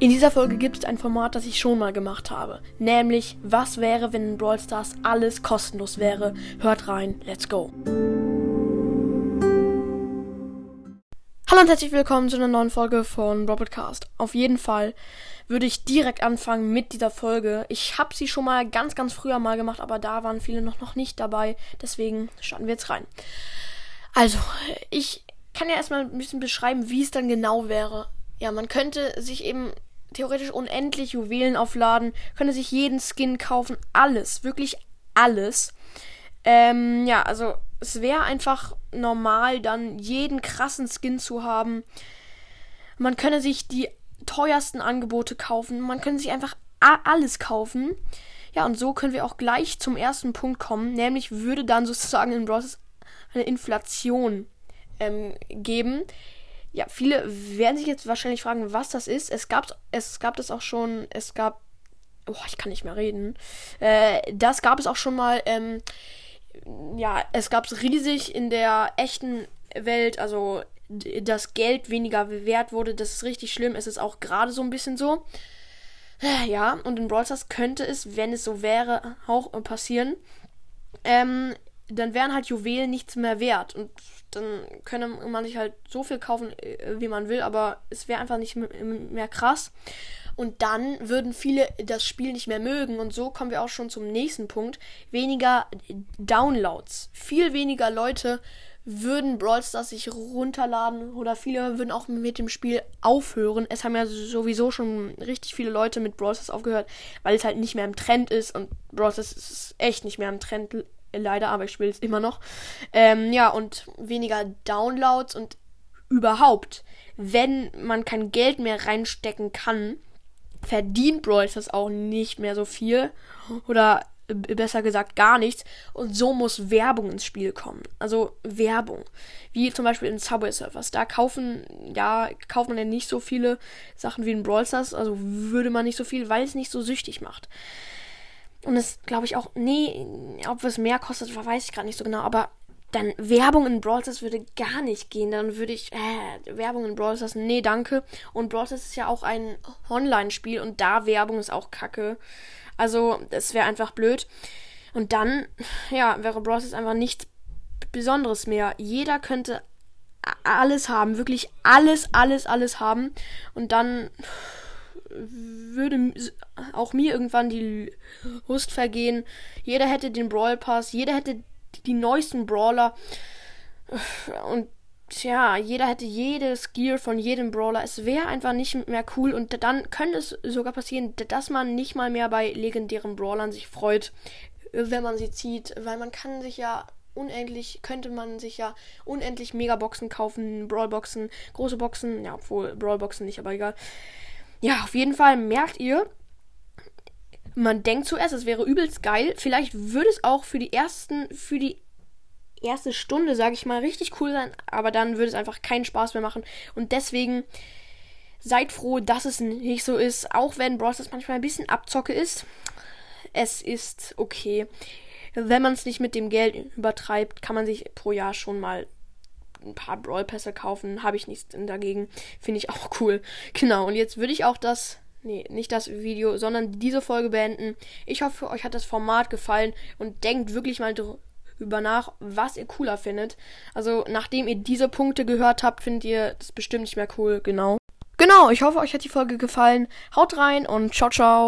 In dieser Folge gibt es ein Format, das ich schon mal gemacht habe. Nämlich, was wäre, wenn in Brawl Stars alles kostenlos wäre? Hört rein, let's go. Hallo und herzlich willkommen zu einer neuen Folge von Robotcast. Auf jeden Fall würde ich direkt anfangen mit dieser Folge. Ich habe sie schon mal ganz, ganz früher mal gemacht, aber da waren viele noch, noch nicht dabei. Deswegen starten wir jetzt rein. Also, ich kann ja erstmal ein bisschen beschreiben, wie es dann genau wäre. Ja, man könnte sich eben theoretisch unendlich Juwelen aufladen, könnte sich jeden Skin kaufen, alles, wirklich alles. Ähm, ja, also es wäre einfach normal, dann jeden krassen Skin zu haben. Man könne sich die teuersten Angebote kaufen, man könnte sich einfach alles kaufen. Ja, und so können wir auch gleich zum ersten Punkt kommen, nämlich würde dann sozusagen in Bros eine Inflation ähm, geben ja, viele werden sich jetzt wahrscheinlich fragen, was das ist. Es gab es gab das auch schon, es gab oh, ich kann nicht mehr reden. Äh, das gab es auch schon mal ähm, ja, es gab es riesig in der echten Welt, also dass Geld weniger wert wurde, das ist richtig schlimm. Es ist auch gerade so ein bisschen so. Ja, und in Brawl Stars könnte es, wenn es so wäre, auch passieren. Ähm, dann wären halt Juwelen nichts mehr wert. Und dann könne man sich halt so viel kaufen, äh, wie man will, aber es wäre einfach nicht mehr krass. Und dann würden viele das Spiel nicht mehr mögen. Und so kommen wir auch schon zum nächsten Punkt. Weniger Downloads. Viel weniger Leute würden Brawl Stars sich runterladen oder viele würden auch mit dem Spiel aufhören. Es haben ja sowieso schon richtig viele Leute mit Brawl Stars aufgehört, weil es halt nicht mehr im Trend ist und Brawl Stars ist echt nicht mehr im Trend leider, aber ich spiele es immer noch. Ähm, ja, und weniger Downloads und überhaupt, wenn man kein Geld mehr reinstecken kann, verdient Brawl das auch nicht mehr so viel. Oder besser gesagt gar nichts. Und so muss Werbung ins Spiel kommen. Also Werbung. Wie zum Beispiel in Subway Surfers. Da kaufen, ja, kauft man ja nicht so viele Sachen wie in Brawl Stars. Also würde man nicht so viel, weil es nicht so süchtig macht. Und es glaube ich auch, nee, ob es mehr kostet, weiß ich gerade nicht so genau, aber dann Werbung in Brawl Stars würde gar nicht gehen. Dann würde ich, äh, Werbung in Brawl Stars, nee, danke. Und Brawl Stars ist ja auch ein Online-Spiel und da Werbung ist auch kacke. Also, das wäre einfach blöd. Und dann, ja, wäre Brawl Stars einfach nichts Besonderes mehr. Jeder könnte alles haben, wirklich alles, alles, alles haben. Und dann würde auch mir irgendwann die Lust vergehen. Jeder hätte den Brawl Pass, jeder hätte die neuesten Brawler. Und tja, jeder hätte jedes Gear von jedem Brawler. Es wäre einfach nicht mehr cool. Und dann könnte es sogar passieren, dass man nicht mal mehr bei legendären Brawlern sich freut, wenn man sie zieht. Weil man kann sich ja unendlich, könnte man sich ja unendlich Megaboxen kaufen, Brawlboxen, große Boxen, ja, obwohl Brawlboxen nicht, aber egal. Ja, auf jeden Fall merkt ihr, man denkt zuerst, es wäre übelst geil. Vielleicht würde es auch für die ersten, für die erste Stunde, sage ich mal, richtig cool sein, aber dann würde es einfach keinen Spaß mehr machen. Und deswegen seid froh, dass es nicht so ist, auch wenn Brawl Stars manchmal ein bisschen Abzocke ist. Es ist okay. Wenn man es nicht mit dem Geld übertreibt, kann man sich pro Jahr schon mal ein paar Brawl-Pässe kaufen, habe ich nichts dagegen. Finde ich auch cool. Genau, und jetzt würde ich auch das, nee, nicht das Video, sondern diese Folge beenden. Ich hoffe, euch hat das Format gefallen und denkt wirklich mal drüber nach, was ihr cooler findet. Also, nachdem ihr diese Punkte gehört habt, findet ihr das bestimmt nicht mehr cool. Genau. Genau, ich hoffe, euch hat die Folge gefallen. Haut rein und ciao, ciao.